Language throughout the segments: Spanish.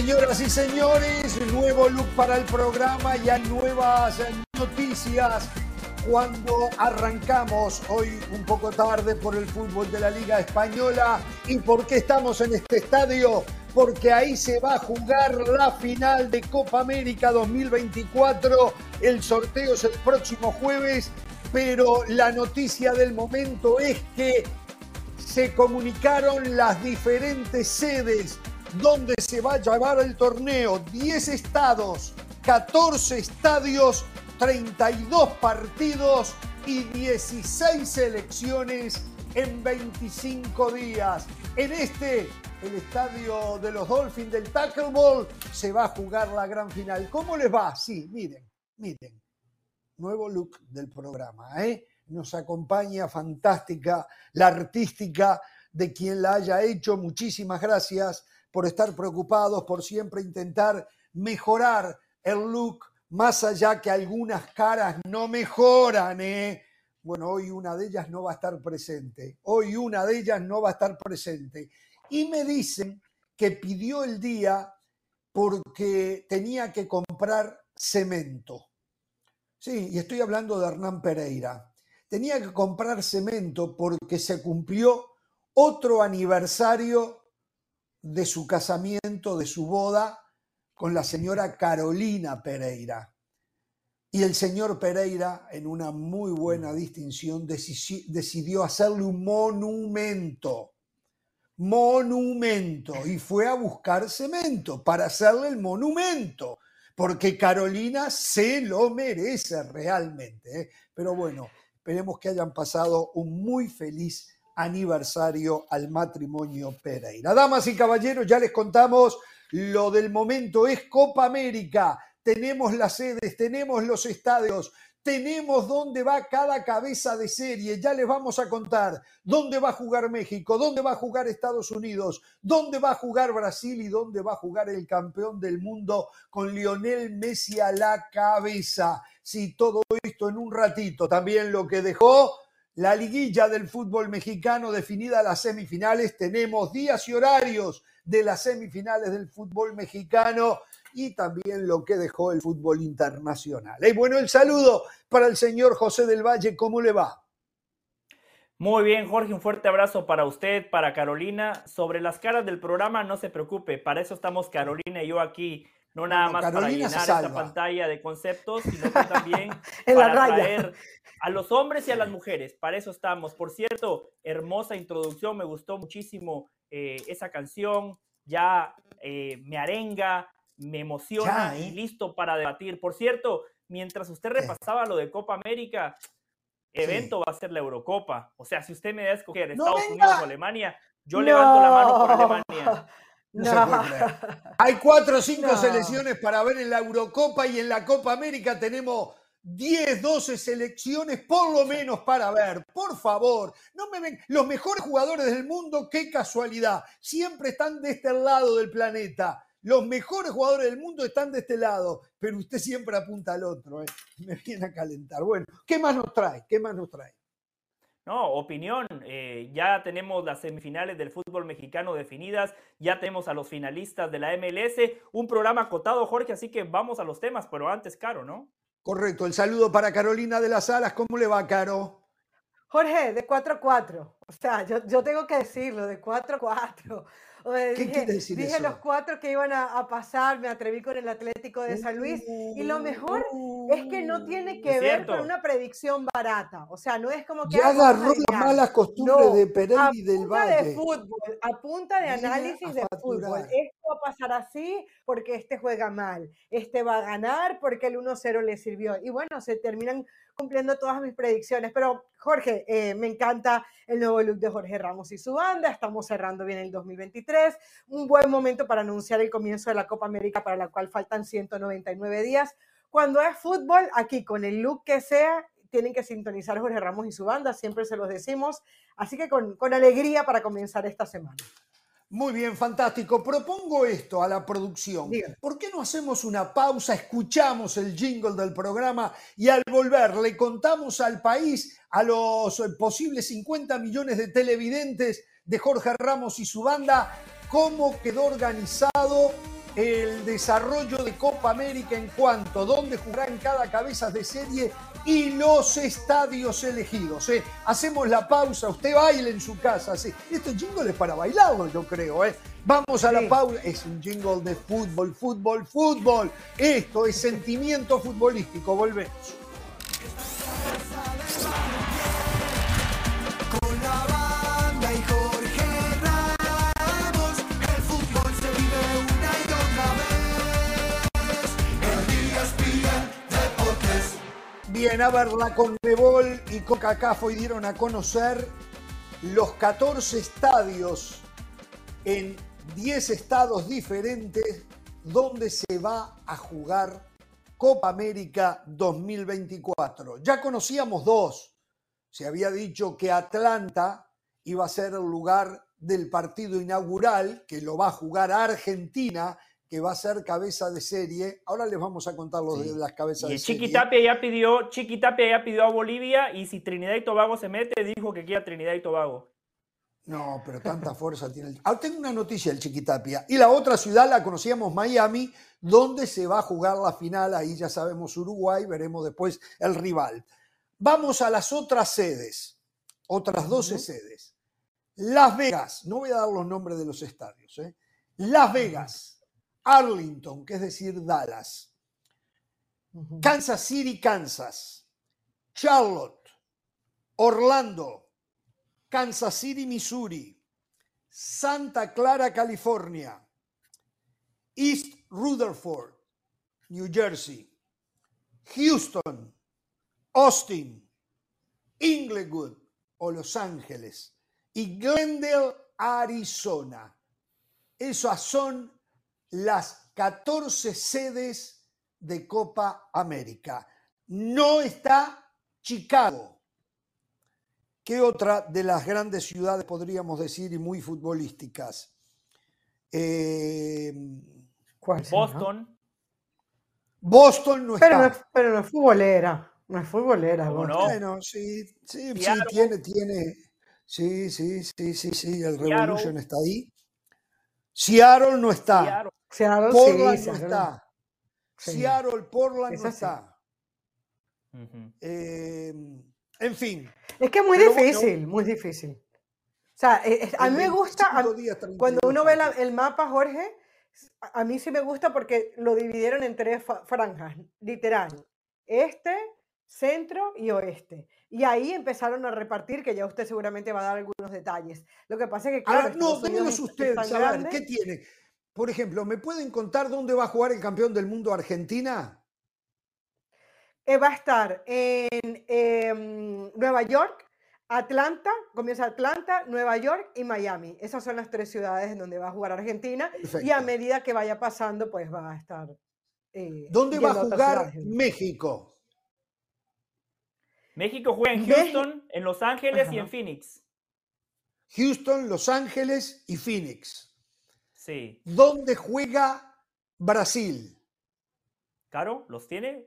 Señoras y señores, nuevo look para el programa y hay nuevas noticias cuando arrancamos hoy un poco tarde por el fútbol de la Liga Española. ¿Y por qué estamos en este estadio? Porque ahí se va a jugar la final de Copa América 2024. El sorteo es el próximo jueves, pero la noticia del momento es que se comunicaron las diferentes sedes donde se va a llevar el torneo. 10 estados, 14 estadios 32 partidos y 16 selecciones en 25 días. En este, el estadio de los Dolphins del Tackle Ball, se va a jugar la gran final. ¿Cómo les va? Sí, miren, miren. Nuevo look del programa, ¿eh? Nos acompaña fantástica la artística de quien la haya hecho. Muchísimas gracias por estar preocupados, por siempre intentar mejorar el look más allá que algunas caras no mejoran, ¿eh? Bueno, hoy una de ellas no va a estar presente. Hoy una de ellas no va a estar presente. Y me dicen que pidió el día porque tenía que comprar cemento. Sí, y estoy hablando de Hernán Pereira. Tenía que comprar cemento porque se cumplió otro aniversario de su casamiento, de su boda, con la señora Carolina Pereira. Y el señor Pereira, en una muy buena distinción, decidió hacerle un monumento. Monumento. Y fue a buscar cemento para hacerle el monumento. Porque Carolina se lo merece realmente. ¿eh? Pero bueno, esperemos que hayan pasado un muy feliz aniversario al matrimonio Pereira. Damas y caballeros, ya les contamos lo del momento es Copa América. Tenemos las sedes, tenemos los estadios, tenemos dónde va cada cabeza de serie. Ya les vamos a contar dónde va a jugar México, dónde va a jugar Estados Unidos, dónde va a jugar Brasil y dónde va a jugar el campeón del mundo con Lionel Messi a la cabeza. Sí, todo esto en un ratito. También lo que dejó la liguilla del fútbol mexicano definida las semifinales. Tenemos días y horarios de las semifinales del fútbol mexicano y también lo que dejó el fútbol internacional. Y bueno, el saludo para el señor José del Valle, ¿cómo le va? Muy bien, Jorge, un fuerte abrazo para usted, para Carolina. Sobre las caras del programa, no se preocupe, para eso estamos Carolina y yo aquí, no nada más para llenar esta pantalla de conceptos, sino también para traer a los hombres y a las mujeres. Para eso estamos. Por cierto, hermosa introducción, me gustó muchísimo eh, esa canción, ya eh, me arenga, me emociona y ¿eh? listo para debatir. Por cierto, mientras usted repasaba lo de Copa América, evento va a ser la Eurocopa. O sea, si usted me da a escoger Estados Unidos o Alemania, yo levanto la mano por Alemania. No. Hay cuatro o cinco selecciones para ver en la Eurocopa y en la Copa América tenemos 10, 12 selecciones por lo menos para ver. Por favor, no me ven. Los mejores jugadores del mundo, qué casualidad. Siempre están de este lado del planeta. Los mejores jugadores del mundo están de este lado, pero usted siempre apunta al otro. ¿eh? Me viene a calentar. Bueno, ¿qué más nos trae? ¿Qué más nos trae? No, opinión. Eh, ya tenemos las semifinales del fútbol mexicano definidas, ya tenemos a los finalistas de la MLS, un programa acotado, Jorge, así que vamos a los temas, pero antes, Caro, ¿no? Correcto, el saludo para Carolina de las Alas. ¿Cómo le va, Caro? Jorge, de 4 a 4. O sea, yo, yo tengo que decirlo, de 4 a 4. ¿Qué dije, quiere decir dije los cuatro que iban a, pasar, me atreví con el Atlético de San Luis. Y lo mejor es que no tiene que ver con una predicción barata. O sea, no es como que. Ya agarró las malas costumbres de Pereira y del Valle. de fútbol, a punta de análisis de fútbol. Esto va a pasar así porque este juega mal. Este va a ganar porque el 1-0 le sirvió. Y bueno, se terminan cumpliendo todas mis predicciones. Pero Jorge, eh, me encanta el nuevo look de Jorge Ramos y su banda. Estamos cerrando bien el 2023. Un buen momento para anunciar el comienzo de la Copa América, para la cual faltan 199 días. Cuando es fútbol, aquí con el look que sea, tienen que sintonizar Jorge Ramos y su banda, siempre se los decimos. Así que con, con alegría para comenzar esta semana. Muy bien, fantástico. Propongo esto a la producción. ¿Por qué no hacemos una pausa, escuchamos el jingle del programa y al volver le contamos al país, a los posibles 50 millones de televidentes de Jorge Ramos y su banda, cómo quedó organizado el desarrollo de Copa América en cuanto a dónde jugarán cada cabeza de serie y los estadios elegidos. ¿eh? Hacemos la pausa, usted baile en su casa. ¿sí? Este jingle es para bailarlo, yo creo. ¿eh? Vamos a la pausa. Es un jingle de fútbol, fútbol, fútbol. Esto es sentimiento futbolístico. Volvemos. Bien, a ver, la Conmebol y Coca-Cola hoy dieron a conocer los 14 estadios en 10 estados diferentes donde se va a jugar Copa América 2024. Ya conocíamos dos. Se había dicho que Atlanta iba a ser el lugar del partido inaugural, que lo va a jugar Argentina que va a ser cabeza de serie. Ahora les vamos a contar los de las cabezas de serie. Chiquitapia ya pidió, ya pidió a Bolivia y si Trinidad y Tobago se mete, dijo que quiera Trinidad y Tobago. No, pero tanta fuerza tiene el... Ah, tengo una noticia del Chiquitapia. Y la otra ciudad la conocíamos, Miami, donde se va a jugar la final. Ahí ya sabemos Uruguay, veremos después el rival. Vamos a las otras sedes, otras 12 sedes. Las Vegas, no voy a dar los nombres de los estadios. ¿eh? Las Vegas, Arlington, que es decir, Dallas, Kansas City, Kansas, Charlotte, Orlando, Kansas City, Missouri, Santa Clara, California, East Rutherford, New Jersey, Houston, Austin, Inglewood o Los Ángeles. Y Glendale, Arizona. Esas son las 14 sedes de Copa América. No está Chicago. ¿Qué otra de las grandes ciudades podríamos decir y muy futbolísticas? Eh, Boston. Boston no está. Pero no, es futbolera. No es futbolera. Bueno, sí, sí, sí, tiene, tiene. Sí, sí, sí, sí, sí, el Revolution está ahí. Seattle no está. Seattle, Portland no está. Seattle, Portland no está. Eh, en fin. Es que es muy difícil, muy difícil. O sea, eh, eh, a mí me gusta, cuando uno ve el mapa, Jorge, a mí sí me gusta porque lo dividieron en tres franjas, literal. Este, centro y oeste. Y ahí empezaron a repartir, que ya usted seguramente va a dar algunos detalles. Lo que pasa es que, claro, no, démenos usted, saber, ¿qué tiene? Por ejemplo, ¿me pueden contar dónde va a jugar el campeón del mundo Argentina? Eh, va a estar en em, Nueva York, Atlanta, comienza Atlanta, Nueva York y Miami. Esas son las tres ciudades en donde va a jugar Argentina. Y a medida que vaya pasando, pues va a estar. Eh, ¿Dónde va a jugar México? México juega en Houston, en Los Ángeles y en Phoenix. Houston, Los Ángeles y Phoenix. Sí. ¿Dónde juega Brasil? ¿Caro? ¿Los tiene?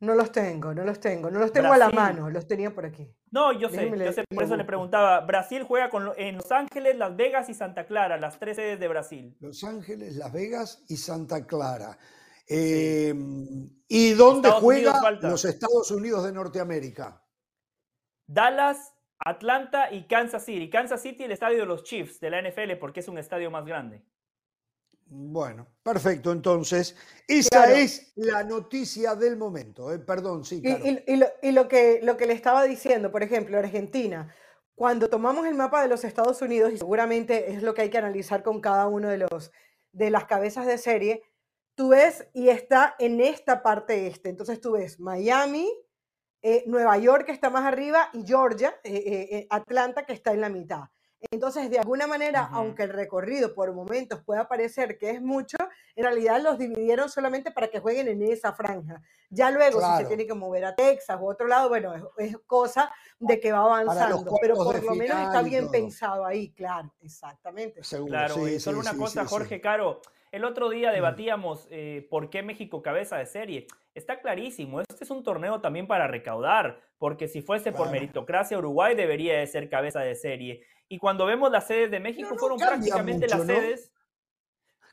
No los tengo, no los tengo, no los tengo a la mano, los tenía por aquí. No, yo sé, yo sé, por eso le preguntaba. Brasil juega con, en Los Ángeles, Las Vegas y Santa Clara, las tres sedes de Brasil. Los Ángeles, Las Vegas y Santa Clara. Em, ¿Y dónde juega los Estados Unidos de Norteamérica? Dallas, Atlanta y Kansas City. Kansas City, el estadio de los Chiefs de la NFL, porque es un estadio más grande. Bueno, perfecto. Entonces, esa es la noticia del momento. ¿eh? Perdón, sí. Y, lo, que, lo que le estaba diciendo, por ejemplo, Argentina, cuando tomamos el mapa de los Estados Unidos, y seguramente es lo que hay que analizar con cada uno de, los, de las cabezas de serie, tú ves y está en esta parte este. Entonces tú ves Miami, eh, Nueva York que está más arriba y Georgia, eh, Atlanta que está en la mitad. Entonces, de alguna manera, aunque el recorrido por momentos pueda parecer que es mucho, en realidad los dividieron solamente para que jueguen en esa franja. Ya luego, si se tiene que mover a Texas u otro lado, bueno, es, cosa de que va avanzando, pero por lo menos está bien pensado ahí, claro, exactamente. claro, y solo una cosa, Jorge Caro, el otro día debatíamos eh, por qué México cabeza de serie. Está clarísimo, este es un torneo también para recaudar, porque si fuese por meritocracia, Uruguay debería de ser cabeza de serie. Y cuando vemos las sedes de México, fueron prácticamente las sedes.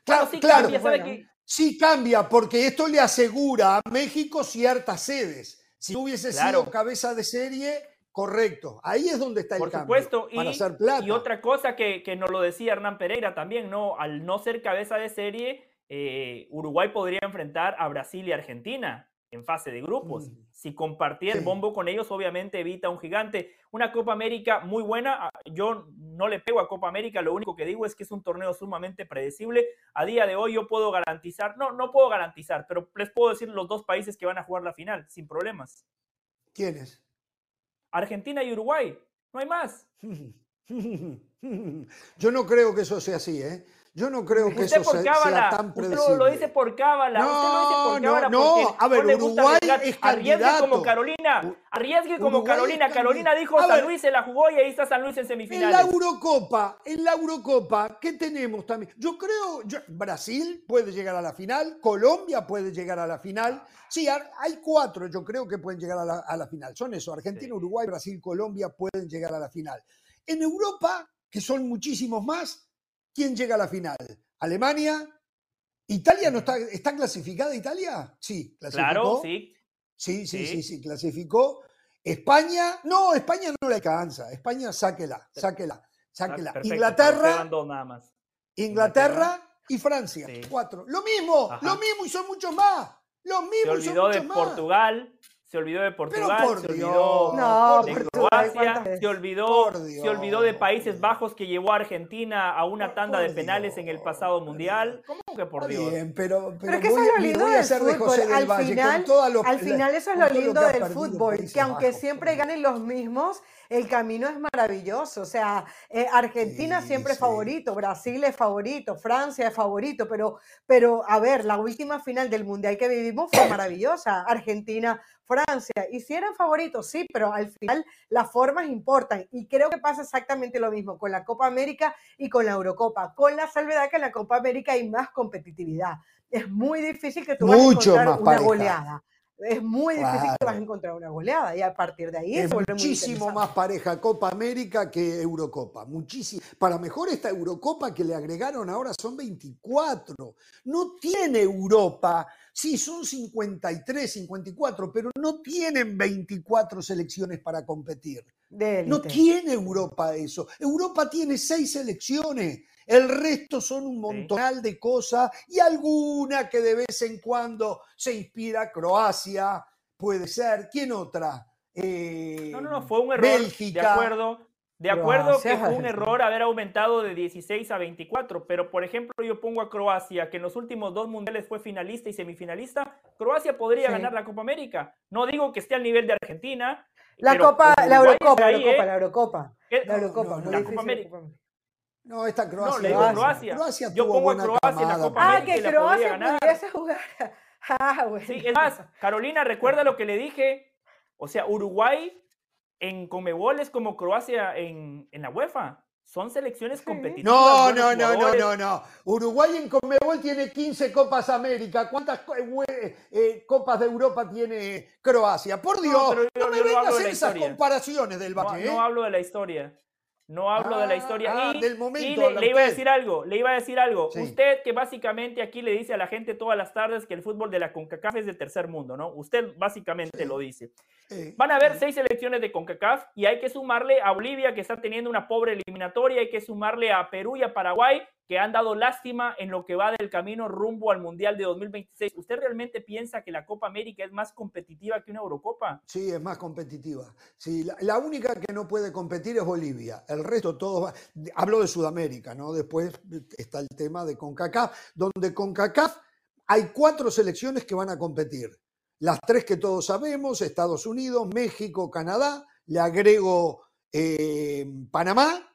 Claro, sí claro. Cambia, Sí cambia, porque esto le asegura a México ciertas sedes. Si hubiese sido cabeza de serie, correcto. Ahí es donde está el Por supuesto. y, y otra cosa que, que nos lo decía Hernán Pereira también, ¿no? Al no ser cabeza de serie, eh, Uruguay podría enfrentar a Brasil y Argentina en fase de grupos. Mm. Si compartía el bombo con ellos, obviamente evita un gigante. Una Copa América muy buena. Ah, yo no le pego a Copa América, lo único que digo es que es un torneo sumamente predecible. A día de hoy yo puedo garantizar, no, no puedo garantizar, pero les puedo decir los dos países que van a jugar la final, sin problemas. ¿Quiénes? Argentina y Uruguay. No hay más. Yo no creo que eso sea así, ¿eh? Yo no creo que eso sea, tan predecible. Usted lo dice por cábala. No, usted lo dice por cábala no, no. A ver, Uruguay es Arriesgue como Carolina. Arriesgue como Carolina. Carolina dijo San Luis se la jugó y ahí está San Luis en semifinales. En la Eurocopa, en la Eurocopa, ¿qué tenemos también? Yo creo, Brasil puede llegar a la final, Colombia puede llegar a la final. Sí, hay cuatro, yo creo que pueden llegar a la, final. Son eso, Argentina, Uruguay, Brasil, Colombia pueden llegar a la final. En Europa, que son muchísimos más, ¿Quién llega a la final? ¿Alemania? ¿Italia no está, está clasificada Italia? Sí, clasificó. Claro, sí. Sí, sí, sí, sí, clasificó. España, no, España no le alcanza. España, sáquela, sáquela, sáquela. Inglaterra, nada más. Inglaterra y Francia, cuatro. Lo mismo, lo mismo y son muchos más. Lo mismo Se olvidó de Portugal, se olvidó de Portugal, se olvidó de Croacia, se olvidó, se olvidó de Países Bajos que llevó a Argentina a una tanda de penales en el pasado mundial. ¿Cómo que por Dios? Bien, pero, pero que eso es lo lindo del fútbol. al final, al final eso es lo lindo del fútbol, que aunque siempre ganen los mismos, el camino es maravilloso. O sea, eh, Argentina siempre es favorito, Brasil es favorito, Francia es favorito, pero, pero a ver, la última final del Mundial que vivimos fue maravillosa. Argentina Francia. Y si eran favoritos, sí, pero al final las formas importan. Y creo que pasa exactamente lo mismo con la Copa América y con la Eurocopa, con la salvedad que en la Copa América hay más competitividad. Es muy difícil que tú vayas a encontrar una goleada. Es muy difícil que vas a encontrar una goleada y a partir de ahí es muchísimo más pareja Copa América que Eurocopa. Muchísimo. Para mejor esta Eurocopa que le agregaron ahora son 24. No tiene Europa Sí, son 53, 54, pero no tienen 24 selecciones para competir. No tiene Europa eso. Europa tiene seis selecciones. El resto son un montonal de cosas y alguna que de vez en cuando se inspira. Croacia, puede ser. ¿Quién otra? no, no, no, fue un error. Bélgica. De acuerdo. De acuerdo que fue un error haber aumentado de 16 a 24, pero por ejemplo yo pongo a Croacia, que en los últimos dos mundiales fue finalista y semifinalista, Croacia podría ganar la Copa América. No digo que esté al nivel de Argentina. La Copa, la Eurocopa, la Eurocopa, la Eurocopa. La Eurocopa, no, la Copa América. No, esta Croacia. No, le digo Croacia. Croacia yo pongo a Croacia en la Copa ah, América. Ah, que Croacia ganar. jugar. Ah, bueno. Sí, es más, Carolina, recuerda lo que le dije. O sea, Uruguay en Comebol es como Croacia en, en la UEFA. Son selecciones competitivas. No, no, no, no, no, no. Uruguay en Comebol tiene 15 Copas América. ¿Cuántas eh, eh, Copas de Europa tiene Croacia? Por Dios, no, me vengas a hacer esas comparaciones del Valle. No, no hablo de la historia. No hablo de la historia. Ah, y, del momento, le, iba a decir algo, le iba a decir algo. Usted que básicamente aquí le dice a la gente todas las tardes que el fútbol de la CONCACAF es de tercer mundo, ¿no? Usted básicamente lo dice. Van a haber seis selecciones de CONCACAF y hay que sumarle a Bolivia que está teniendo una pobre eliminatoria, hay que sumarle a Perú y a Paraguay que han dado lástima en lo que va del camino rumbo al Mundial de 2026. ¿Usted realmente piensa que la Copa América es más competitiva que una Eurocopa? Sí, es más competitiva. Sí, la, única que no puede competir es Bolivia. El resto todos... Hablo de Sudamérica, ¿no? Después está el tema de CONCACAF, donde CONCACAF hay cuatro selecciones que van a competir. Las tres que todos sabemos, Estados Unidos, México, Canadá, le agrego eh, Panamá,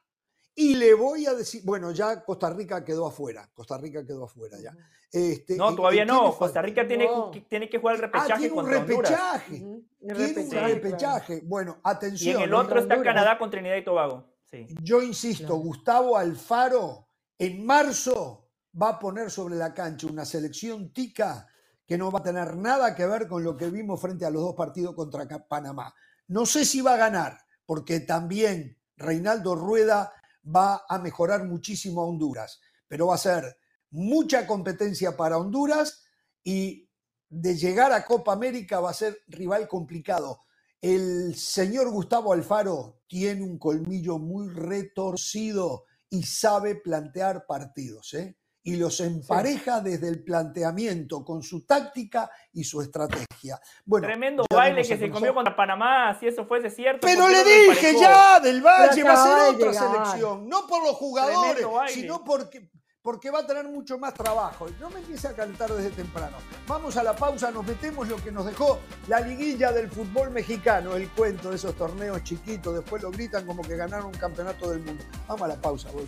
y le voy a decir, bueno, ya Costa Rica quedó afuera. Costa Rica quedó afuera ya. Este, no, todavía no. Costa Rica tiene, tiene, que jugar el repechaje. Ah, tiene un repechaje. Tiene un repechaje. Bueno, atención. Y en el otro está Canadá con Trinidad y Tobago. Sí. Yo insisto, Gustavo Alfaro en marzo va a poner sobre la cancha una selección tica que no va a tener nada que ver con lo que vimos frente a los dos partidos contra Panamá. No sé si va a ganar, porque también Reinaldo Rueda va a mejorar muchísimo a Honduras, pero va a ser mucha competencia para Honduras y de llegar a Copa América va a ser rival complicado. El señor Gustavo Alfaro tiene un colmillo muy retorcido y sabe plantear partidos. ¿eh? Y los empareja desde el planteamiento con su táctica y su estrategia. Bueno, Tremendo baile que se comió contra Panamá, si eso fuese cierto. Pero le dije ya, del Valle va a ser otra selección, no por los jugadores, sino porque, porque va a tener mucho más trabajo. No me empiece a calentar desde temprano. Vamos a la pausa, nos metemos lo que nos dejó la liguilla del fútbol mexicano, el cuento de esos torneos chiquitos, después lo gritan como que ganaron un campeonato del mundo. Vamos a la pausa, voy.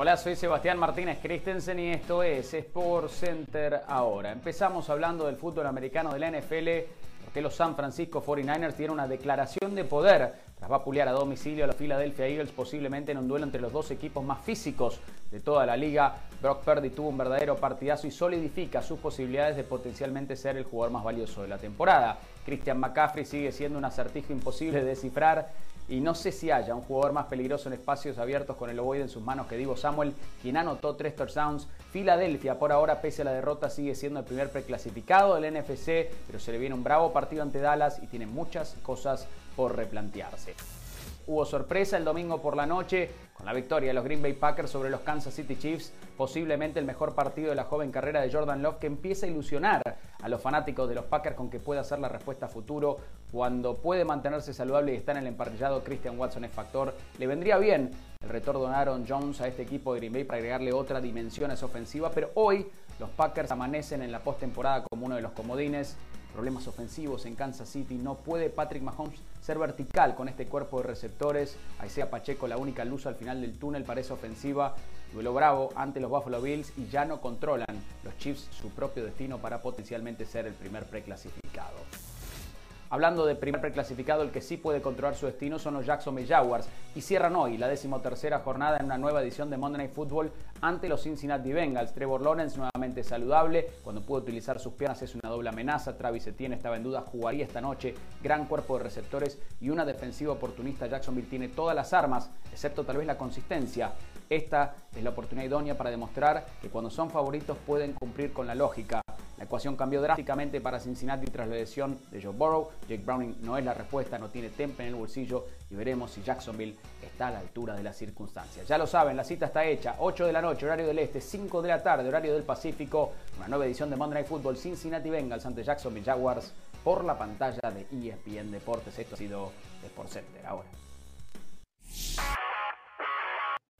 Hola, soy Sebastián Martínez Christensen y esto es Sport Center ahora. Empezamos hablando del fútbol americano de la NFL porque los San Francisco 49ers tienen una declaración de poder tras vapulear a domicilio a los Philadelphia Eagles posiblemente en un duelo entre los dos equipos más físicos de toda la liga. Brock Purdy tuvo un verdadero partidazo y solidifica sus posibilidades de potencialmente ser el jugador más valioso de la temporada. Christian McCaffrey sigue siendo un acertijo imposible de descifrar y no sé si haya un jugador más peligroso en espacios abiertos con el ovoide en sus manos que Divo Samuel, quien anotó tres touchdowns. Filadelfia, por ahora, pese a la derrota, sigue siendo el primer preclasificado del NFC, pero se le viene un bravo partido ante Dallas y tiene muchas cosas por replantearse. Hubo sorpresa el domingo por la noche con la victoria de los Green Bay Packers sobre los Kansas City Chiefs, posiblemente el mejor partido de la joven carrera de Jordan Love que empieza a ilusionar a los fanáticos de los Packers con que pueda ser la respuesta a futuro cuando puede mantenerse saludable y está en el emparrillado Christian Watson es factor. Le vendría bien el retorno de Aaron Jones a este equipo de Green Bay para agregarle otra dimensión a esa ofensiva, pero hoy los Packers amanecen en la postemporada como uno de los comodines problemas ofensivos en Kansas City. No puede Patrick Mahomes ser vertical con este cuerpo de receptores. sea Pacheco la única luz al final del túnel para esa ofensiva. Duelo bravo ante los Buffalo Bills y ya no controlan los Chiefs su propio destino para potencialmente ser el primer preclasificado. Hablando de primer preclasificado, el que sí puede controlar su destino son los Jacksonville Jaguars y cierran hoy la decimotercera jornada en una nueva edición de Monday Night Football ante los Cincinnati Bengals. Trevor Lawrence nuevamente saludable, cuando pudo utilizar sus piernas es una doble amenaza. Travis Etienne estaba en duda, jugaría esta noche. Gran cuerpo de receptores y una defensiva oportunista. Jacksonville tiene todas las armas, excepto tal vez la consistencia. Esta es la oportunidad idónea para demostrar que cuando son favoritos pueden cumplir con la lógica. La ecuación cambió drásticamente para Cincinnati tras la lesión de Joe Burrow. Jake Browning no es la respuesta, no tiene temple en el bolsillo y veremos si Jacksonville está a la altura de las circunstancias. Ya lo saben, la cita está hecha. 8 de la noche, horario del este, 5 de la tarde, horario del Pacífico. Una nueva edición de Monday Night Football Cincinnati Bengals ante Jacksonville Jaguars por la pantalla de ESPN Deportes. Esto ha sido Sport Center ahora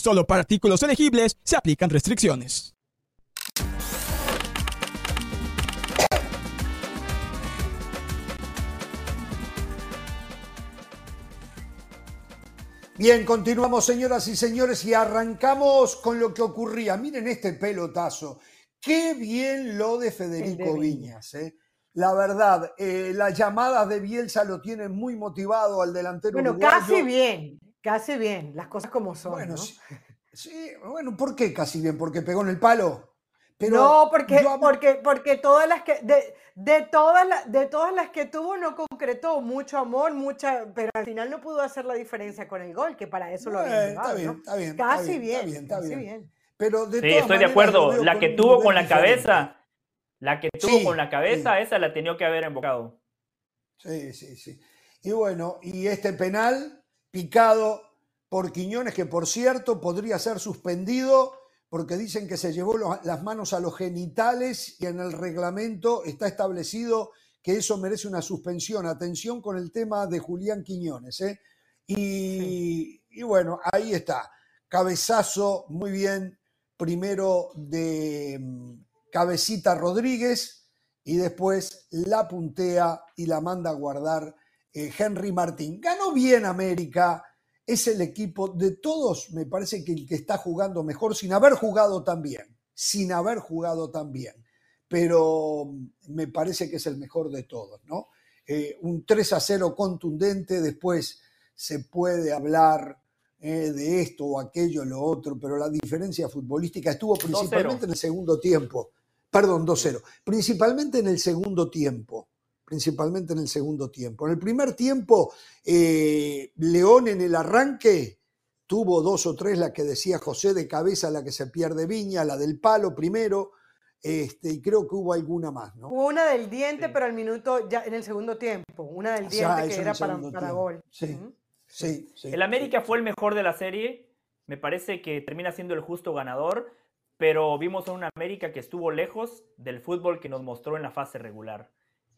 Solo para artículos elegibles se aplican restricciones. Bien, continuamos señoras y señores y arrancamos con lo que ocurría. Miren este pelotazo. Qué bien lo de Federico Viñas. ¿eh? La verdad, eh, las llamadas de Bielsa lo tienen muy motivado al delantero. Bueno, casi bien. Casi bien, las cosas como son. Bueno, sí, bueno, ¿por qué casi bien? ¿Porque pegó en el palo? Pero no, porque, porque, porque todas las que, de, de, todas las, de todas las que tuvo no concretó mucho amor, mucha, pero al final no pudo hacer la diferencia con el gol, que para eso lo había Está bien, está bien. Casi bien, está bien, Pero de sí, estoy de acuerdo. La que tuvo con la cabeza, la que tuvo con la cabeza, esa la tenía que haber invocado. Sí, sí, sí. Y bueno, y este penal picado por Quiñones, que por cierto podría ser suspendido porque dicen que se llevó las manos a los genitales y en el reglamento está establecido que eso merece una suspensión. Atención con el tema de Julián Quiñones. ¿eh? Y, y bueno, ahí está. Cabezazo, muy bien, primero de mm, Cabecita Rodríguez y después la puntea y la manda a guardar eh, Henry Martín. Ganó bien América, es el equipo de todos, me parece que el que está jugando mejor sin haber jugado tan bien, sin haber jugado tan bien, pero mm, me parece que es el mejor de todos, ¿no? Eh, un 3 a 0 contundente, después se puede hablar eh, de esto o aquello, lo otro, pero la diferencia futbolística estuvo principalmente en el segundo tiempo. Perdón, 2-0. Principalmente en el segundo tiempo. Principalmente en el segundo tiempo. En el primer tiempo, eh, León en el arranque tuvo dos o tres, la que decía José de cabeza, la que se pierde Viña, la del palo primero, este, y creo que hubo alguna más, ¿no? Hubo una del diente, pero al minuto, ya en el segundo tiempo, una del diente que era para, para, gol. Sí. Sí, El América fue el mejor de la serie. Me parece que termina siendo el justo ganador, pero vimos a una América que estuvo lejos del fútbol que nos mostró en la fase regular.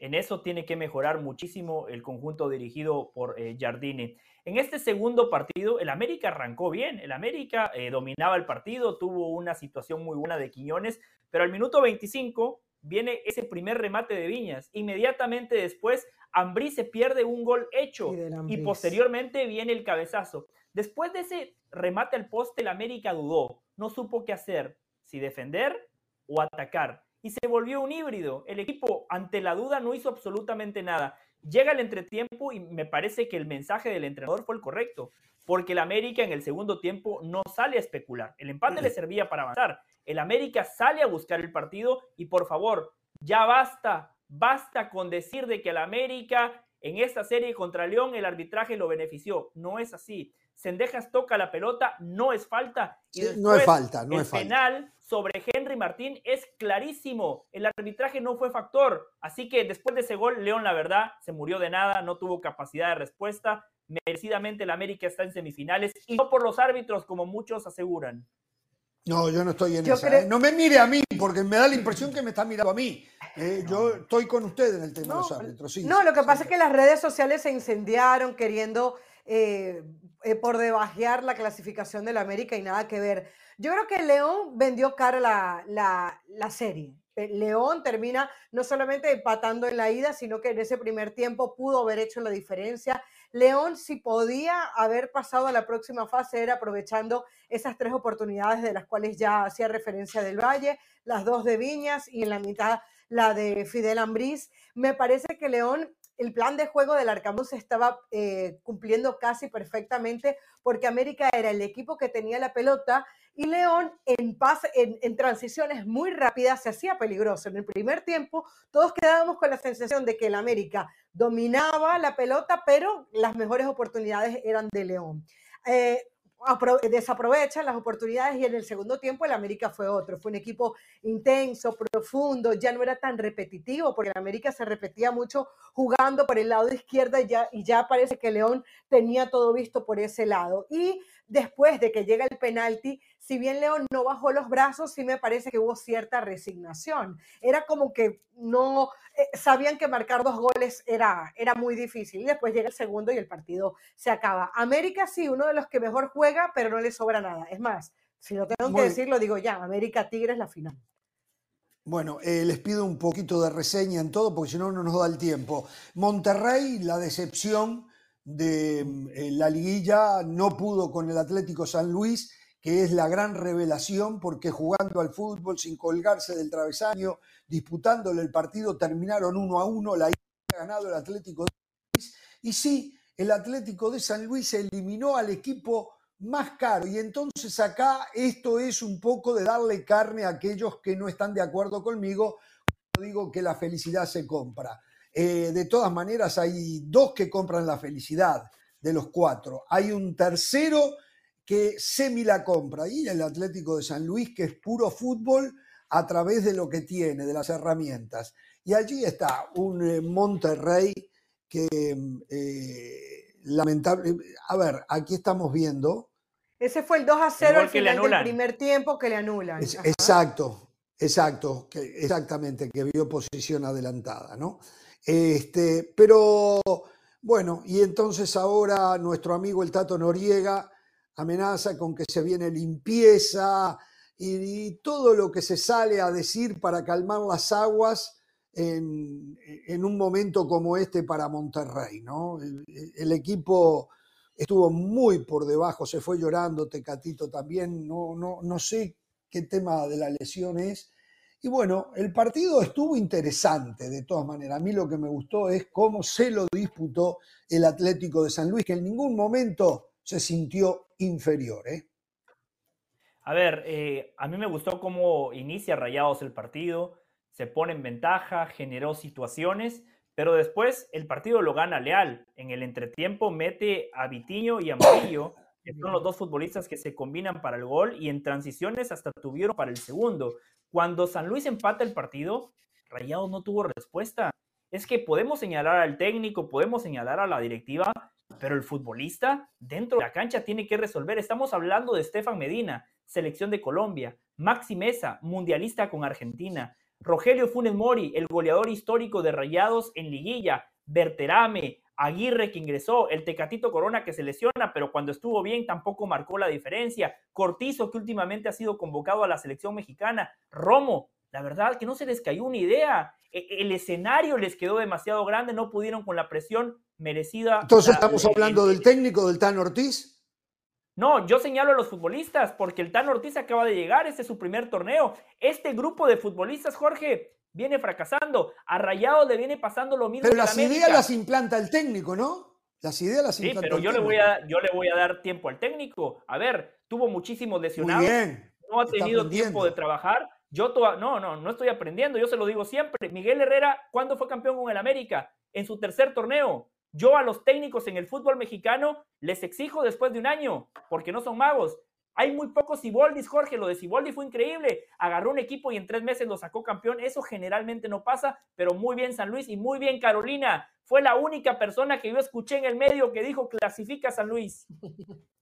En eso tiene que mejorar muchísimo el conjunto dirigido por eh, Jardine. En este segundo partido, el América arrancó bien. El América eh, dominaba el partido, tuvo una situación muy buena de Quiñones, pero al minuto 25 viene ese primer remate de Viñas. Inmediatamente después Ambrí se pierde un gol hecho y, posteriormente viene el cabezazo. Después de ese remate al poste, el América dudó, no supo qué hacer, si defender o atacar. Y se volvió un híbrido. El equipo, ante la duda, no hizo absolutamente nada. Llega el entretiempo y me parece que el mensaje del entrenador fue el correcto, porque el América en el segundo tiempo no sale a especular. El empate le servía para avanzar. El América sale a buscar el partido y por favor, ya basta Basta con decir de que el América en esta serie contra León el arbitraje lo benefició. No es así. Sendejas toca la pelota, no es falta. Y no es falta, no el es falta. penal sobre Henry Martín es clarísimo. El arbitraje no fue factor. Así que después de ese gol, León, la verdad, se murió de nada, no tuvo capacidad de respuesta. Merecidamente el América está en semifinales y no por los árbitros, como muchos aseguran. No, yo no estoy en esa. ¿eh? No me mire a mí, porque me da la impresión que me está mirando a mí. Eh, yo estoy con usted en el tema de los árbitros. no, lo que pasa es que las redes sociales se incendiaron queriendo eh, por debajear la clasificación del América y nada que ver. Yo creo que León vendió cara la, la, la serie. León termina no solamente empatando en la ida, sino que en ese primer tiempo pudo haber hecho la diferencia León, si podía haber pasado a la próxima fase, era aprovechando esas tres oportunidades de las cuales ya hacía referencia del Valle, las dos de Viñas y en la mitad la de Fidel Ambriz. Me parece que León el plan de juego del Arcambus estaba eh, cumpliendo casi perfectamente porque América era el equipo que tenía la pelota y León en, pase, en, transiciones muy rápidas se hacía peligroso. En el primer tiempo todos quedábamos con la sensación de que el América dominaba la pelota, pero las mejores oportunidades eran de León. Eh, desaprovechan las oportunidades y en el segundo tiempo el América fue otro, fue un equipo intenso, profundo, ya no era tan repetitivo porque el América se repetía mucho jugando por el lado izquierdo y ya, y ya parece que León tenía todo visto por ese lado. Y después de que llega el penalti, si bien León no bajó los brazos, sí me parece que hubo cierta resignación. Era como que no eh, sabían que marcar dos goles era, era muy difícil. Y después llega el segundo y el partido se acaba. América sí, uno de los que mejor juega, pero no le sobra nada. Es más, si lo tengo que decir, lo digo ya, América Tigres la final. Bueno, eh, les pido un poquito de reseña en todo, porque si no, no nos da el tiempo. Monterrey, la decepción de eh, la liguilla, no pudo con el Atlético San Luis, que es la gran revelación, porque jugando al fútbol sin colgarse del travesaño, disputándole el partido, terminaron uno a uno, la ha ganado el Atlético de San Luis. Y sí, el Atlético de San Luis eliminó al equipo más caro. Y entonces acá esto es un poco de darle carne a aquellos que no están de acuerdo conmigo. Digo que la felicidad se compra. Eh, de todas maneras, hay dos que compran la felicidad de los cuatro. Hay un tercero que semi la compra y el Atlético de San Luis, que es puro fútbol a través de lo que tiene, de las herramientas. Y allí está un eh, Monterrey que eh, lamentable. A ver, aquí estamos viendo Ese fue el 2 a 0 al final del primer tiempo que le anulan. exacto, exacto, que, exactamente, que vio posición adelantada, ¿no? Este, pero bueno, y entonces ahora nuestro amigo el Tato Noriega amenaza con que se viene limpieza y, todo lo que se sale a decir para calmar las aguas en, un momento como este para Monterrey, ¿no? el equipo estuvo muy por debajo, se fue llorando, Tecatito también, no, no, no sé qué tema de la lesión es. Y bueno, el partido estuvo interesante de todas maneras. A mí lo que me gustó es cómo se lo disputó el Atlético de San Luis, que en ningún momento se sintió inferior. ¿eh? A ver, eh, a mí me gustó cómo inicia Rayados el partido, se pone en ventaja, generó situaciones, pero después el partido lo gana Leal. En el entretiempo mete a Vitiño y a Amarillo, que son los dos futbolistas que se combinan para el gol y en transiciones hasta tuvieron para el segundo. Cuando San Luis empata el partido, Rayados no tuvo respuesta. Es que podemos señalar al técnico, podemos señalar a la directiva, pero el futbolista dentro de la cancha tiene que resolver. Estamos hablando de Stefan Medina, selección de Colombia, Maxi Mesa, mundialista con Argentina, Rogelio Funes Mori, el goleador histórico de Rayados en liguilla, Berterame, Aguirre que ingresó, el Tecatito Corona que se lesiona, pero cuando estuvo bien tampoco marcó la diferencia, Cortizo que últimamente ha sido convocado a la selección mexicana, Romo, la verdad que no se les cayó una idea, e, el escenario les quedó demasiado grande, no pudieron con la presión merecida. Entonces estamos hablando del técnico del Tan Ortiz. No, yo señalo a los futbolistas porque el Tan Ortiz acaba de llegar, este es su primer torneo. Este grupo de futbolistas, Jorge, viene fracasando. A Rayado le viene pasando lo mismo. Pero las ideas las implanta el técnico, ¿no? Las ideas las implanta sí, pero yo le voy a yo le voy a dar tiempo al técnico. A ver, tuvo muchísimos lesionados. No ha tenido tiempo de trabajar. Yo no, no, no estoy aprendiendo, yo se lo digo siempre. Miguel Herrera, ¿cuándo fue campeón con el América? En su tercer torneo. Yo a los técnicos en el fútbol mexicano les exijo después de un año, porque no son magos. Hay muy pocos Ciboldis, Jorge. Lo de Ciboldi fue increíble. Agarró un equipo y en tres meses lo sacó campeón. Eso generalmente no pasa, pero muy bien San Luis y muy bien Carolina. Fue la única persona que yo escuché en el medio que dijo clasifica San Luis.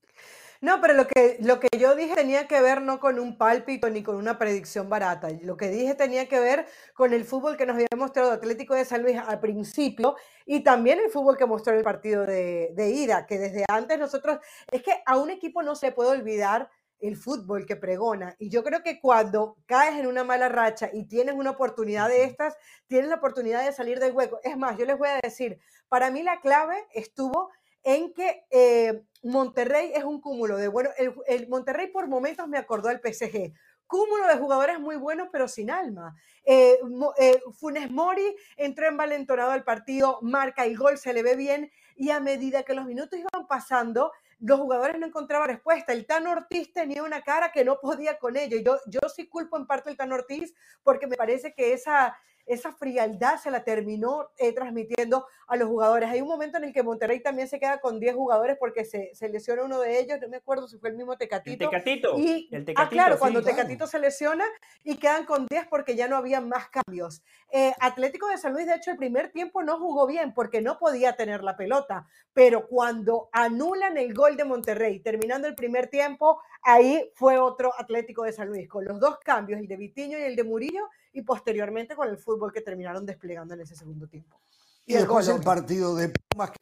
No, pero lo que, lo que yo dije tenía que ver no con un pálpito ni con una predicción barata. Lo que dije tenía que ver con el fútbol que nos había mostrado Atlético de San Luis al principio y también el fútbol que mostró el partido de, de ida, que desde antes nosotros, es que a un equipo no se le puede olvidar el fútbol que pregona. Y yo creo que cuando caes en una mala racha y tienes una oportunidad de estas, tienes la oportunidad de salir del hueco. Es más, yo les voy a decir, para mí la clave estuvo en que eh, Monterrey es un cúmulo de bueno, el, Monterrey por momentos me acordó al PSG, cúmulo de jugadores muy buenos pero sin alma. Eh, eh, Funes Mori entró envalentonado al partido, marca el gol, se le ve bien y a medida que los minutos iban pasando, los jugadores no encontraban respuesta. El Tan Ortiz tenía una cara que no podía con ello. Yo, yo sí culpo en parte el Tan Ortiz porque me parece que esa, esa frialdad se la terminó eh, transmitiendo a los jugadores. Hay un momento en el que Monterrey también se queda con 10 jugadores porque se, se lesiona uno de ellos, no me acuerdo si fue el mismo Tecatito. El Tecatito. Y, el ah, claro, cuando Tecatito se lesiona y quedan con 10 porque ya no había más cambios. Eh, Atlético de San Luis, de hecho, el primer tiempo no jugó bien porque no podía tener la pelota, pero cuando anulan el gol de Monterrey, terminando el primer tiempo, ahí fue otro Atlético de San Luis, con los dos cambios, el de Vitiño y el de Murillo, y posteriormente con el fútbol que terminaron desplegando en ese segundo tiempo. Y, después el partido de Pumas que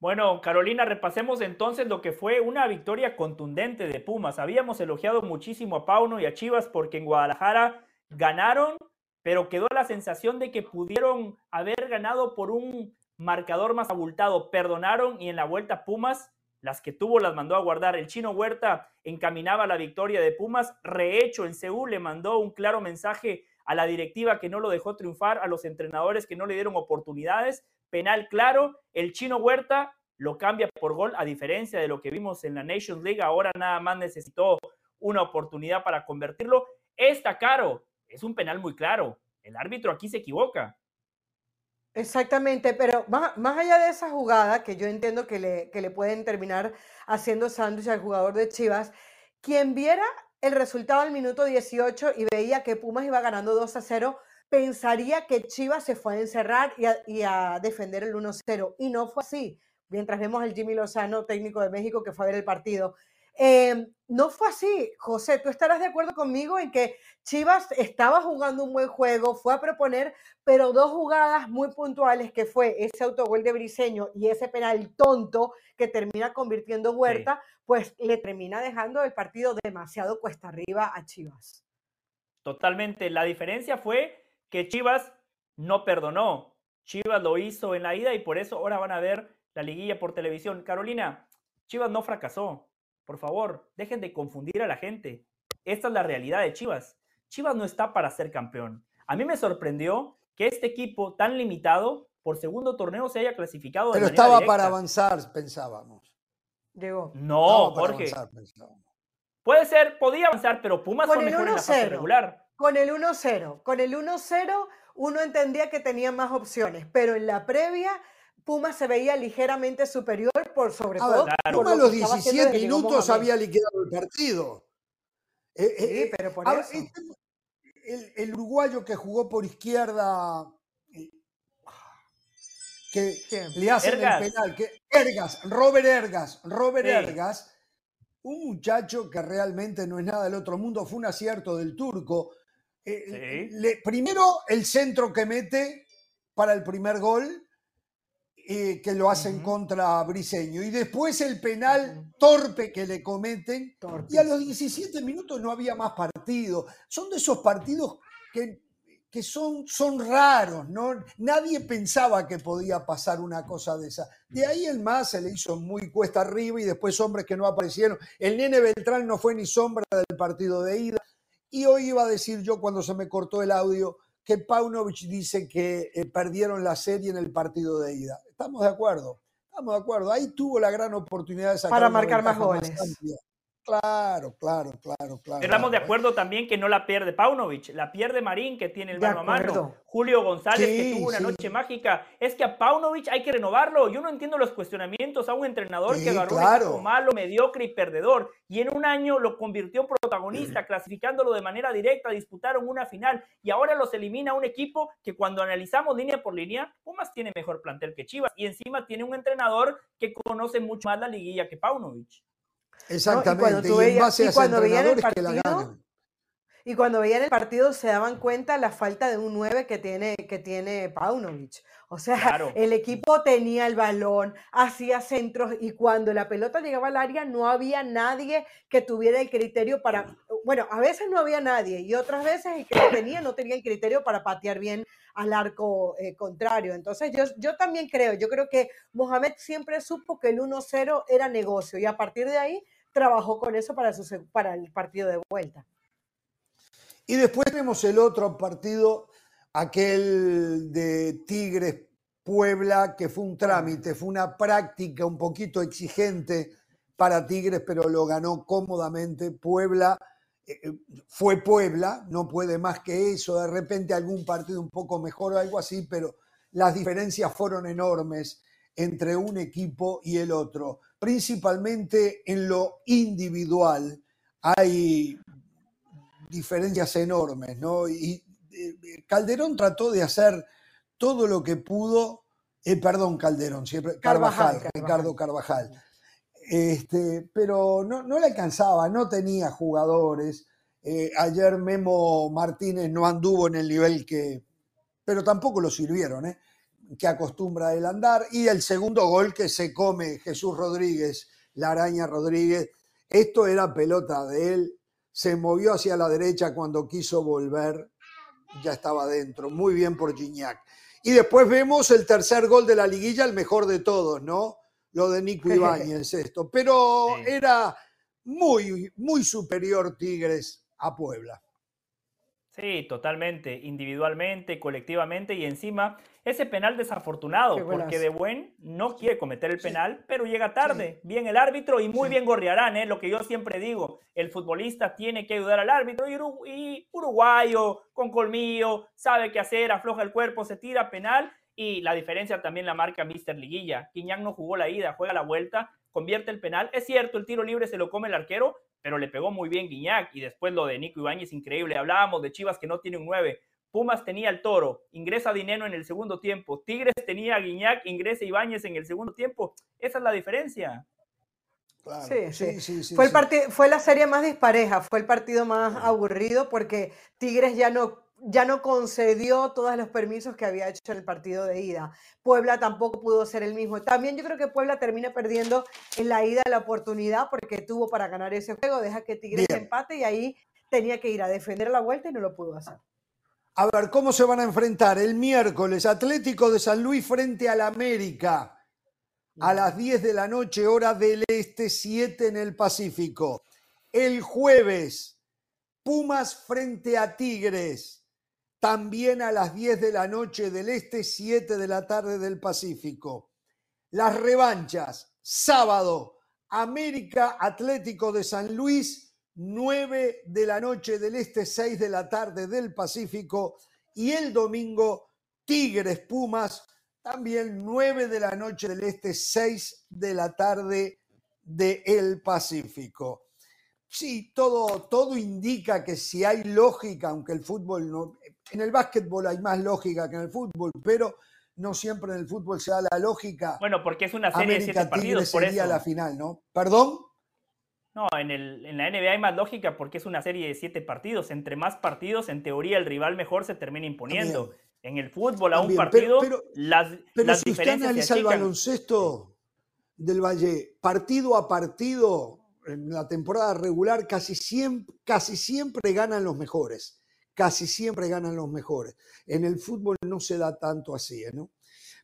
Bueno, Carolina, repasemos entonces lo que fue una victoria contundente de Pumas. Habíamos elogiado muchísimo a Pauno y a Chivas porque en Guadalajara ganaron pero quedó la sensación de que pudieron haber ganado por un marcador más abultado. Perdonaron y en la vuelta Pumas, las que tuvo las mandó a guardar. El chino Huerta encaminaba la victoria de Pumas. Rehecho en Seúl le mandó un claro mensaje a la directiva que no lo dejó triunfar, a los entrenadores que no le dieron oportunidades. Penal claro, el chino Huerta lo cambia por gol, a diferencia de lo que vimos en la Nations League. Ahora nada más necesitó una oportunidad para convertirlo. Está caro, es un penal muy claro. El árbitro aquí se equivoca. Exactamente, pero más, allá de esa jugada, que yo entiendo que le, que le pueden terminar haciendo sándwich al jugador de Chivas, quien viera el resultado del minuto 18 y veía que Pumas iba ganando 2 a 0, pensaría que Chivas se fue a encerrar y a, defender el 1-0. Y no fue así. Mientras vemos al Jimmy Lozano, técnico de México, que fue a ver el partido. Em, no fue así, José. Tú estarás de acuerdo conmigo en que Chivas estaba jugando un buen juego, fue a proponer, pero dos jugadas muy puntuales que fue ese autogol de Briseño y ese penal tonto que termina convirtiendo Huerta, pues le termina dejando el partido demasiado cuesta arriba a Chivas. Totalmente. La diferencia fue que Chivas no perdonó. Chivas lo hizo en la ida y por eso ahora van a ver la liguilla por televisión. Carolina, Chivas no fracasó. Por favor, dejen de confundir a la gente. Esta es la realidad de Chivas. Chivas no está para ser campeón. A mí me sorprendió que este equipo tan limitado por segundo torneo se haya clasificado. Pero estaba para avanzar, pensábamos. Llegó. No, Jorge. Puede ser, podía avanzar, pero Pumas fue mejor en la fase regular. Con el 1-0, con el 1-0 uno entendía que tenía más opciones, pero en la previa Pumas se veía ligeramente superior por sobre todo. Pumas a los 17 minutos había liquidado el partido. Eh, sí, eh, pero por eso. Este, el, uruguayo que jugó por izquierda, eh, que le hacen el penal, que Ergas, Robert Ergas, Robert Ergas, un muchacho que realmente no es nada del otro mundo, fue un acierto del turco, eh, primero el centro que mete para el primer gol, eh, que lo hacen contra Briseño, y después el penal torpe que le cometen, y a los 17 minutos no había más partido. Son de esos partidos que, que son, son raros, ¿no? Nadie pensaba que podía pasar una cosa de esa. De ahí el más se le hizo muy cuesta arriba y después hombres que no aparecieron. El nene Beltrán no fue ni sombra del partido de ida. Y hoy iba a decir yo cuando se me cortó el audio que Paunovic dice que eh, perdieron la serie en el partido de ida. Estamos de acuerdo, estamos de acuerdo. Ahí tuvo la gran oportunidad de sacar para marcar más goles. Claro, claro, claro, claro. Estamos de acuerdo también que no la pierde Paunovic, la pierde Marín, que tiene el mano a mano. Julio González, que tuvo una noche mágica. Es que a Paunovic hay que renovarlo. Yo no entiendo los cuestionamientos a un entrenador que agarró claro. un malo, mediocre y perdedor. Y en un año lo convirtió en protagonista, clasificándolo de manera directa. Disputaron una final y ahora los elimina un equipo que cuando analizamos línea por línea, Pumas tiene mejor plantel que Chivas. Y encima tiene un entrenador que conoce mucho más la liguilla que Paunovic. Exactamente. Y, cuando veían el partido, Y cuando veían el partido se daban cuenta la falta de un 9 que tiene, que tiene Paunovic. O sea, el equipo tenía el balón, hacía centros y cuando la pelota llegaba al área no había nadie que tuviera el criterio para, bueno, a veces no había nadie y otras veces el que lo tenía no tenía el criterio para patear bien al arco eh, contrario. Entonces yo, yo también creo, yo creo que Mohamed siempre supo que el 1-0 era negocio y a partir de ahí trabajó con eso para, su, para el partido de vuelta. Y después tenemos el otro partido, aquel de Tigres Puebla, que fue un trámite, fue una práctica un poquito exigente para Tigres, pero lo ganó cómodamente. Puebla eh, eh, fue Puebla, no puede más que eso, de repente algún partido un poco mejor o algo así, pero las diferencias fueron enormes entre un equipo y el otro principalmente en lo individual hay diferencias enormes, ¿no? Y Calderón trató de hacer todo lo que pudo, eh, perdón, Calderón, siempre, Carvajal, Ricardo Carvajal. Este, pero no, le alcanzaba, no tenía jugadores. Eh, ayer Memo Martínez no anduvo en el nivel que, pero tampoco lo sirvieron, ¿eh? que acostumbra él andar, y el segundo gol que se come Jesús Rodríguez, la araña Rodríguez. Esto era pelota de él, se movió hacia la derecha cuando quiso volver, ya estaba dentro, muy bien por Gignac. Y después vemos el tercer gol de la liguilla, el mejor de todos, ¿no? Lo de Nico Ibáñez, esto. Pero era muy, muy superior Tigres a Puebla. Sí, totalmente, individualmente, colectivamente y encima ese penal desafortunado, porque De Buen no quiere cometer el penal, pero llega tarde. Bien el árbitro y muy bien Gorriarán, ¿eh? lo que yo siempre digo, el futbolista tiene que ayudar al árbitro y, uruguayo, con colmillo, sabe qué hacer, afloja el cuerpo, se tira penal y la diferencia también la marca Mister Liguilla. Quiñán no jugó la ida, juega la vuelta convierte el penal. Es cierto, el tiro libre se lo come el arquero, pero le pegó muy bien Guiñac y después lo de Nico Ibáñez, increíble. Hablábamos de Chivas que no tiene un 9. Pumas tenía el toro, ingresa Dineno en el segundo tiempo. Tigres tenía a Guiñac, ingresa Ibáñez en el segundo tiempo. Esa es la diferencia. sí, sí, sí, sí, fue, el fue la serie más dispareja, fue el partido más aburrido porque Tigres ya no ya no concedió todos los permisos que había hecho en el partido de ida. Puebla tampoco pudo ser el mismo. También yo creo que Puebla termina perdiendo en la ida la oportunidad porque tuvo para ganar ese juego, deja que Tigres empate y ahí tenía que ir a defender la vuelta y no lo pudo hacer. A ver, ¿cómo se van a enfrentar el miércoles? Atlético de San Luis frente al América a las 10 de la noche, hora del este, 7 en el Pacífico. El jueves, Pumas frente a Tigres también a las 10 de la noche del Este, 7 de la tarde del Pacífico. Las revanchas, sábado, América Atlético de San Luis, 9 de la noche del Este, 6 de la tarde del Pacífico. Y el domingo, Tigres Pumas, también 9 de la noche del Este, 6 de la tarde del Pacífico. Sí, todo, todo indica que si hay lógica, aunque el fútbol no, en el básquetbol hay más lógica que en el fútbol, pero no siempre en el fútbol se da la lógica. Bueno, porque es una serie de siete partidos, por eso. la final, ¿no? ¿Perdón? No, en, el, en, la NBA hay más lógica porque es una serie de siete partidos. Entre más partidos, en teoría, el rival mejor se termina imponiendo. En el fútbol, a un partido, pero, las, pero si usted analiza el baloncesto del Valle, partido a partido, en la temporada regular, casi siempre, casi siempre ganan los mejores casi siempre ganan los mejores. En el fútbol no se da tanto así, ¿no?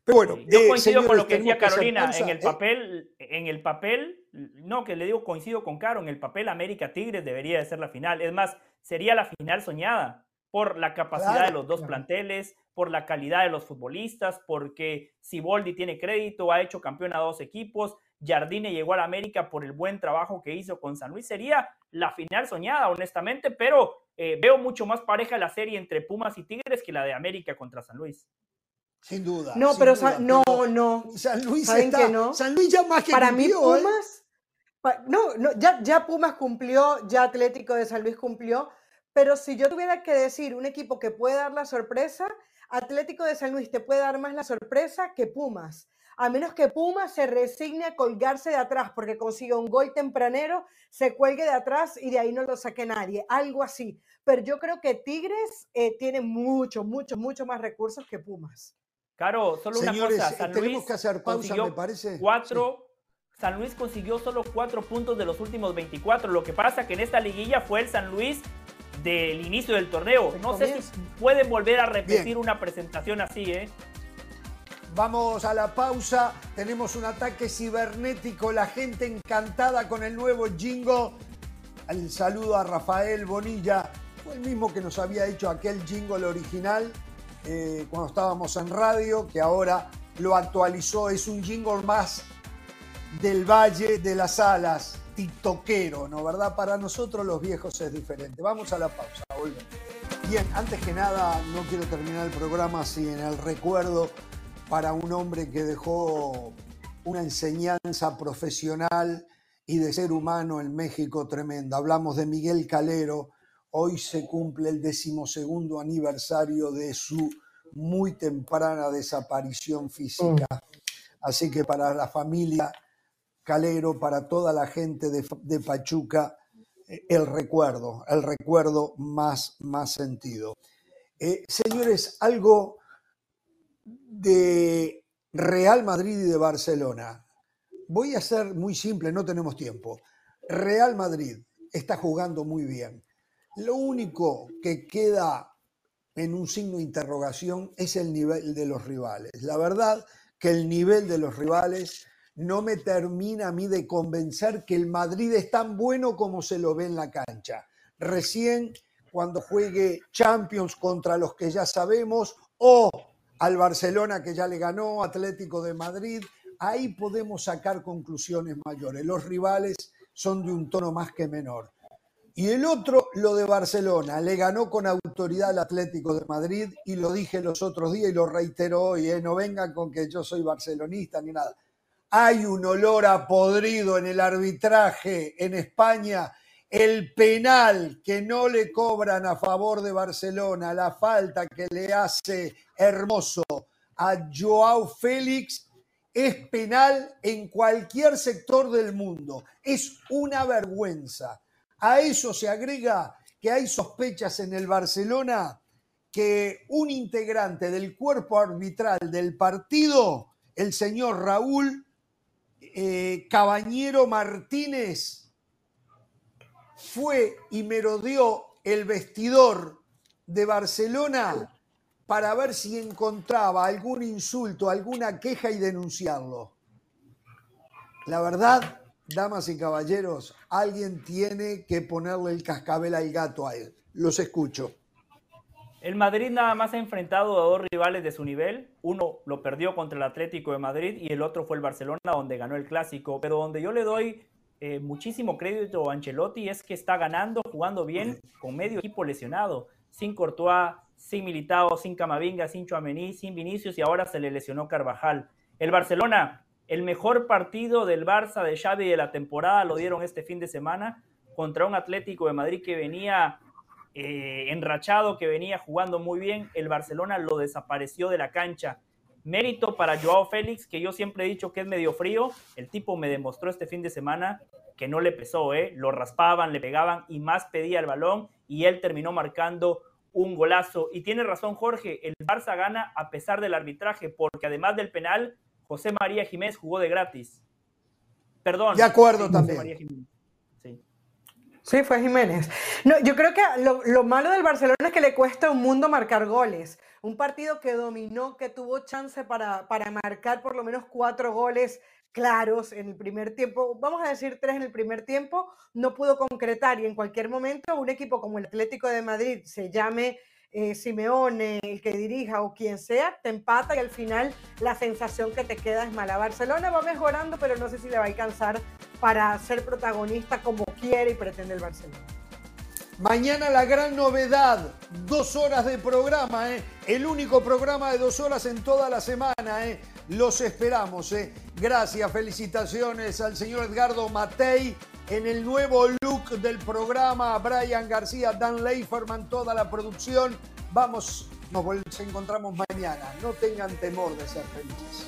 Pero bueno, yo eh, coincido con lo que decía Carolina, en el ¿eh? papel, en el papel, no, que le digo, coincido con Caro, en el papel América Tigres debería de ser la final. Es más, sería la final soñada por la capacidad de los dos planteles, por la calidad de los futbolistas, porque Siboldi tiene crédito, ha hecho campeón a dos equipos, Jardine llegó a la América por el buen trabajo que hizo con San Luis. Sería la final soñada, honestamente, pero eh, veo mucho más pareja la serie entre Pumas y Tigres que la de América contra San Luis. Sin duda. No, pero no, no. San Luis está, no? San Luis ya más que Para mí ¿eh? Pumas, no, no ya, ya Pumas cumplió, ya Atlético de San Luis cumplió, pero si yo tuviera que decir un equipo que puede dar la sorpresa, Atlético de San Luis te puede dar más la sorpresa que Pumas a menos que Puma se resigne a colgarse de atrás porque consiga un gol tempranero, se cuelgue de atrás y de ahí no lo saque nadie, algo así. Pero yo creo que Tigres eh, tiene mucho, mucho, mucho más recursos que Pumas. Claro, solo una cosa, San tenemos que hacer pausa, me parece. Cuatro, San Luis consiguió solo cuatro puntos de los últimos 24. Lo que pasa que en esta liguilla fue el San Luis del inicio del torneo. No sé si pueden volver a repetir una presentación así, ¿eh? Vamos a la pausa. Tenemos un ataque cibernético. La gente encantada con el nuevo jingo. El saludo a Rafael Bonilla. Fue el mismo que nos había hecho aquel jingle original eh, cuando estábamos en radio, que ahora lo actualizó. Es un jingle más del Valle de las Alas, titoquero, ¿no? ¿Verdad? Para nosotros los viejos es diferente. Vamos a la pausa, Bien, antes que nada, no quiero terminar el programa sin el recuerdo para un hombre que dejó una enseñanza profesional y de ser humano en México tremenda. Hablamos de Miguel Calero. Hoy se cumple el decimosegundo aniversario de su muy temprana desaparición física. Así que para la familia Calero, para toda la gente de, Pachuca, eh, el recuerdo, el recuerdo más, más sentido. Eh, señores, algo de Real Madrid y de Barcelona. Voy a ser muy simple, no tenemos tiempo. Real Madrid está jugando muy bien. Lo único que queda en un signo de interrogación es el nivel de los rivales. La verdad que el nivel de los rivales no me termina a mí de convencer que el Madrid es tan bueno como se lo ve en la cancha. Recién cuando juegue Champions contra los que ya sabemos o al Barcelona que ya le ganó, Atlético de Madrid, ahí podemos sacar conclusiones mayores. Los rivales son de un tono más que menor. Y el otro, lo de Barcelona, le ganó con autoridad al Atlético de Madrid y lo dije los otros días y lo reitero hoy, ¿eh? no vengan con que yo soy barcelonista ni nada. hay un olor a podrido en el arbitraje en España. El penal que no le cobran a favor de Barcelona, la falta que le hace Hermoso a Joao Félix, es penal en cualquier sector del mundo. Es una vergüenza. A eso se agrega que hay sospechas en el Barcelona que un integrante del cuerpo arbitral del partido, el señor Raúl eh, Cabañero Martínez, fue y merodeó el vestidor de Barcelona para ver si encontraba algún insulto, alguna queja y denunciarlo. La verdad, damas y caballeros, alguien tiene que ponerle el cascabel al gato a él. Los escucho. El Madrid nada más ha enfrentado a dos rivales de su nivel. Uno lo perdió contra el Atlético de Madrid y el otro fue el Barcelona, donde ganó el clásico. Pero donde yo le doy eh, muchísimo crédito a Ancelotti es que está ganando, jugando bien, con medio equipo lesionado. Sin Courtois, sin Militao, sin Camavinga, sin Chuamení, sin Vinicius y ahora se le lesionó Carvajal. El Barcelona, el mejor partido del Barça de Xavi de la temporada lo dieron este fin de semana contra un Atlético de Madrid que venía eh, enrachado que venía jugando muy bien, el Barcelona lo desapareció de la cancha. Mérito para Joao Félix, que yo siempre he dicho que es medio frío. El tipo me demostró este fin de semana que no le pesó, ¿eh? lo raspaban, le pegaban y más pedía el balón y él terminó marcando un golazo. Y tiene razón Jorge, el Barça gana a pesar del arbitraje, porque además del penal, José María Jiménez jugó de gratis. Perdón. De acuerdo también. Sí, fue Jiménez. No, yo creo que lo, malo del Barcelona es que le cuesta un mundo marcar goles. Un partido que dominó, que tuvo chance para, para marcar por lo menos cuatro goles claros en el primer tiempo, vamos a decir tres en el primer tiempo, no pudo concretar y en cualquier momento un equipo como el Atlético de Madrid se llame eh, Simeone, el que dirija o quien sea, te empata y al final la sensación que te queda es mala. Barcelona va mejorando, pero no sé si le va a alcanzar para ser protagonista como quiere y pretende el Barcelona. Mañana la gran novedad, dos horas de programa, ¿eh? el único programa de dos horas en toda la semana. ¿eh? Los esperamos. ¿eh? Gracias, felicitaciones al señor Edgardo Matei en el nuevo look del programa. Brian García, Dan Leiferman, toda la producción. Vamos, nos encontramos mañana. No tengan temor de ser felices.